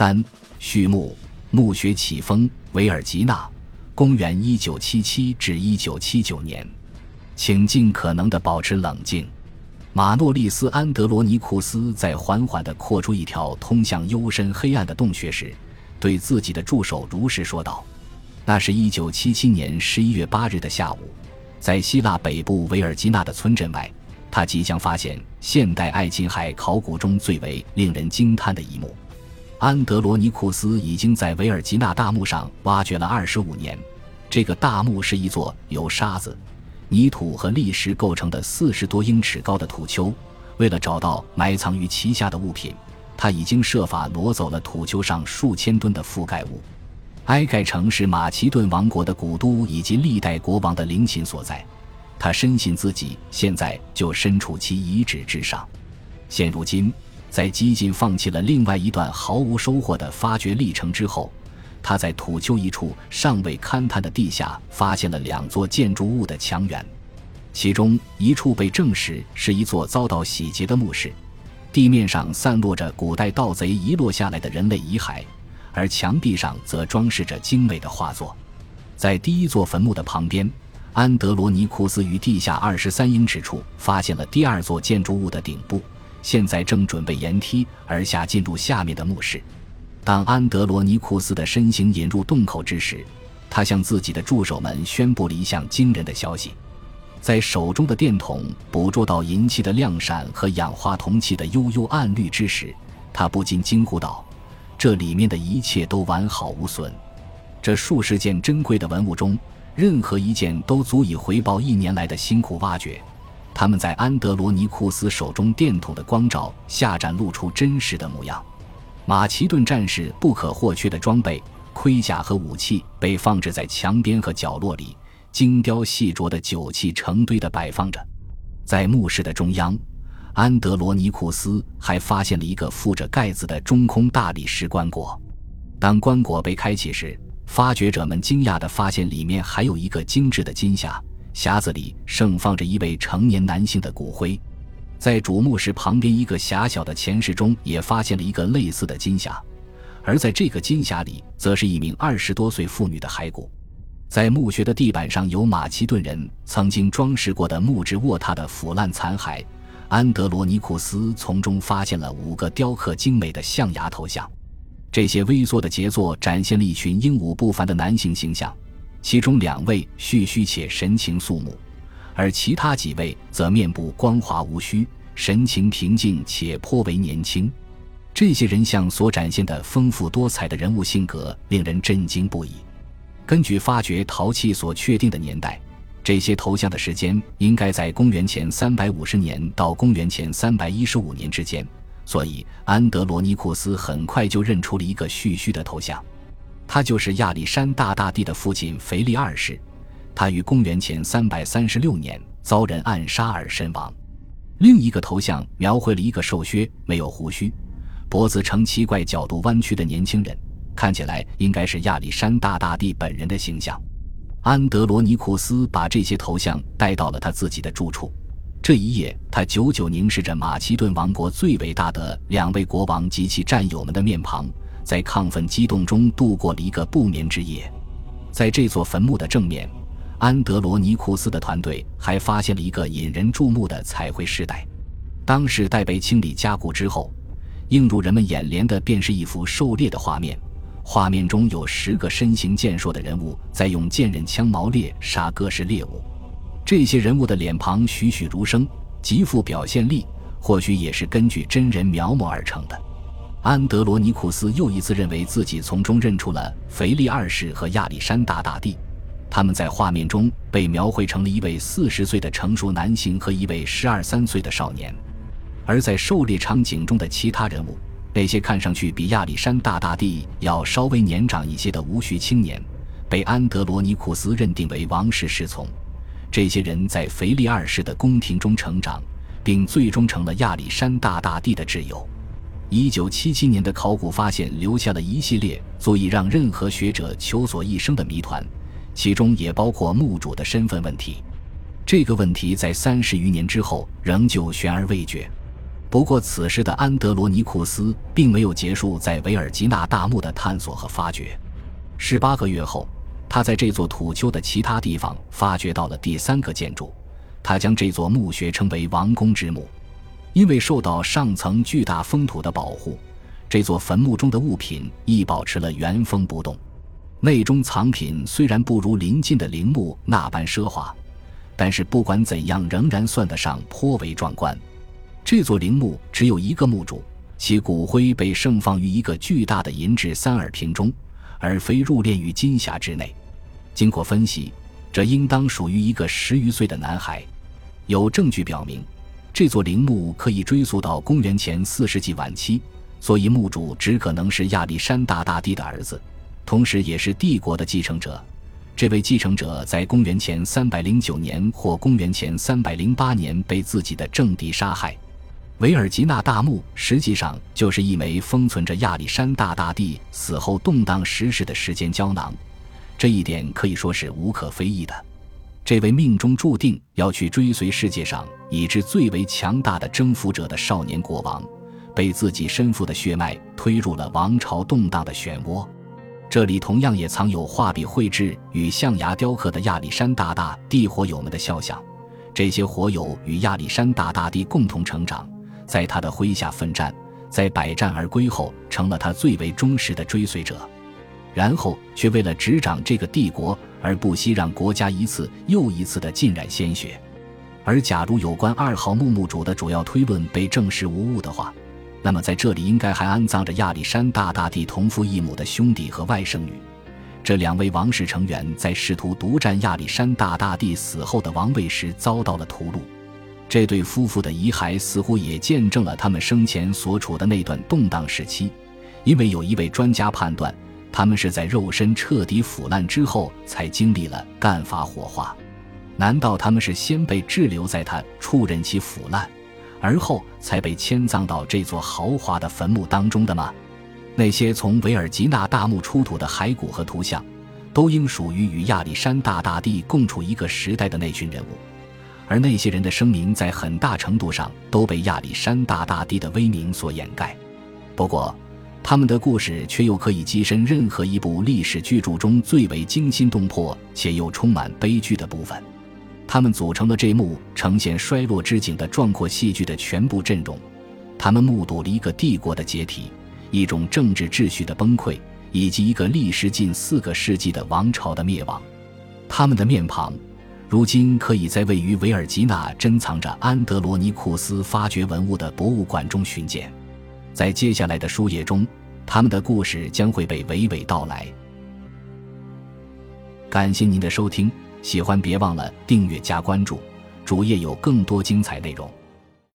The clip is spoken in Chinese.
三、序幕：墓穴起风，维尔吉纳，公元一九七七至一九七九年。请尽可能的保持冷静。马诺利斯·安德罗尼库斯在缓缓地扩出一条通向幽深黑暗的洞穴时，对自己的助手如实说道：“那是一九七七年十一月八日的下午，在希腊北部维尔吉纳的村镇外，他即将发现现代爱琴海考古中最为令人惊叹的一幕。安德罗尼库斯已经在维尔吉纳大墓上挖掘了二十五年，这个大墓是一座由沙子。”泥土和砾石构成的四十多英尺高的土丘，为了找到埋藏于其下的物品，他已经设法挪走了土丘上数千吨的覆盖物。埃盖城是马其顿王国的古都以及历代国王的陵寝所在，他深信自己现在就身处其遗址之上。现如今，在几近放弃了另外一段毫无收获的发掘历程之后。他在土丘一处尚未勘探的地下发现了两座建筑物的墙垣，其中一处被证实是一座遭到洗劫的墓室，地面上散落着古代盗贼遗落下来的人类遗骸，而墙壁上则装饰着精美的画作。在第一座坟墓的旁边，安德罗尼库斯于地下二十三英尺处发现了第二座建筑物的顶部，现在正准备沿梯而下进入下面的墓室。当安德罗尼库斯的身形引入洞口之时，他向自己的助手们宣布了一项惊人的消息：在手中的电筒捕捉到银器的亮闪和氧化铜器的幽幽暗绿之时，他不禁惊呼道：“这里面的一切都完好无损。这数十件珍贵的文物中，任何一件都足以回报一年来的辛苦挖掘。他们在安德罗尼库斯手中电筒的光照下展露出真实的模样。”马其顿战士不可或缺的装备、盔甲和武器被放置在墙边和角落里，精雕细琢的酒器成堆地摆放着。在墓室的中央，安德罗尼库斯还发现了一个覆着盖子的中空大理石棺椁。当棺椁被开启时，发掘者们惊讶地发现里面还有一个精致的金匣，匣子里盛放着一位成年男性的骨灰。在主墓室旁边一个狭小的前室中，也发现了一个类似的金匣，而在这个金匣里，则是一名二十多岁妇女的骸骨。在墓穴的地板上有马其顿人曾经装饰过的木质卧榻的腐烂残骸。安德罗尼库斯从中发现了五个雕刻精美的象牙头像，这些微缩的杰作展现了一群英武不凡的男性形象，其中两位蓄须且神情肃穆。而其他几位则面部光滑无须，神情平静且颇为年轻。这些人像所展现的丰富多彩的人物性格令人震惊不已。根据发掘陶器所确定的年代，这些头像的时间应该在公元前三百五十年到公元前三百一十五年之间。所以，安德罗尼库斯很快就认出了一个蓄须的头像，他就是亚历山大大帝的父亲腓力二世。他于公元前三百三十六年遭人暗杀而身亡。另一个头像描绘了一个瘦削、没有胡须、脖子呈奇怪角度弯曲的年轻人，看起来应该是亚历山大大帝本人的形象。安德罗尼库斯把这些头像带到了他自己的住处。这一夜，他久久凝视着马其顿王国最伟大的两位国王及其战友们的面庞，在亢奋激动中度过了一个不眠之夜。在这座坟墓的正面。安德罗尼库斯的团队还发现了一个引人注目的彩绘饰带。当饰带被清理加固之后，映入人们眼帘的便是一幅狩猎的画面。画面中有十个身形健硕的人物在用剑刃枪矛猎杀各式猎物。这些人物的脸庞栩栩如生，极富表现力，或许也是根据真人描摹而成的。安德罗尼库斯又一次认为自己从中认出了腓力二世和亚历山大大帝。他们在画面中被描绘成了一位四十岁的成熟男性和一位十二三岁的少年，而在狩猎场景中的其他人物，那些看上去比亚历山大大帝要稍微年长一些的无须青年，被安德罗尼库斯认定为王室侍从。这些人在腓力二世的宫廷中成长，并最终成了亚历山大大帝的挚友。一九七七年的考古发现留下了一系列足以让任何学者求索一生的谜团。其中也包括墓主的身份问题，这个问题在三十余年之后仍旧悬而未决。不过，此时的安德罗尼库斯并没有结束在维尔吉纳大墓的探索和发掘。十八个月后，他在这座土丘的其他地方发掘到了第三个建筑，他将这座墓穴称为王宫之墓。因为受到上层巨大封土的保护，这座坟墓中的物品亦保持了原封不动。内中藏品虽然不如邻近的陵墓那般奢华，但是不管怎样，仍然算得上颇为壮观。这座陵墓只有一个墓主，其骨灰被盛放于一个巨大的银质三耳瓶中，而非入殓于金匣之内。经过分析，这应当属于一个十余岁的男孩。有证据表明，这座陵墓可以追溯到公元前四世纪晚期，所以墓主只可能是亚历山大大帝的儿子，同时也是帝国的继承者。这位继承者在公元前三百零九年或公元前三百零八年被自己的政敌杀害。维尔吉纳大墓实际上就是一枚封存着亚历山大大帝死后动荡时事的时间胶囊，这一点可以说是无可非议的。这位命中注定要去追随世界上已知最为强大的征服者的少年国王，被自己身负的血脉推入了王朝动荡的漩涡。这里同样也藏有画笔绘制与象牙雕刻的亚历山大大帝火友们的肖像，这些火友与亚历山大大帝共同成长。在他的麾下奋战，在百战而归后，成了他最为忠实的追随者，然后却为了执掌这个帝国而不惜让国家一次又一次的浸染鲜血。而假如有关二号墓墓主的主要推论被证实无误的话，那么在这里应该还安葬着亚历山大大帝同父异母的兄弟和外甥女。这两位王室成员在试图独占亚历山大大帝死后的王位时遭到了屠戮。这对夫妇的遗骸似乎也见证了他们生前所处的那段动荡时期，因为有一位专家判断，他们是在肉身彻底腐烂之后才经历了干法火化。难道他们是先被滞留在他触任其腐烂，而后才被迁葬到这座豪华的坟墓当中的吗？那些从维尔吉纳大墓出土的骸骨和图像，都应属于与亚历山大大帝共处一个时代的那群人物。而那些人的声名在很大程度上都被亚历山大大帝的威名所掩盖。不过，他们的故事却又可以跻身任何一部历史巨著中最为惊心动魄且又充满悲剧的部分。他们组成了这幕呈现衰落之景的壮阔戏剧的全部阵容。他们目睹了一个帝国的解体，一种政治秩序的崩溃，以及一个历时近四个世纪的王朝的灭亡。他们的面庞。如今可以在位于维尔吉纳、珍藏着安德罗尼库斯发掘文物的博物馆中寻见。在接下来的书页中，他们的故事将会被娓娓道来。感谢您的收听，喜欢别忘了订阅加关注，主页有更多精彩内容。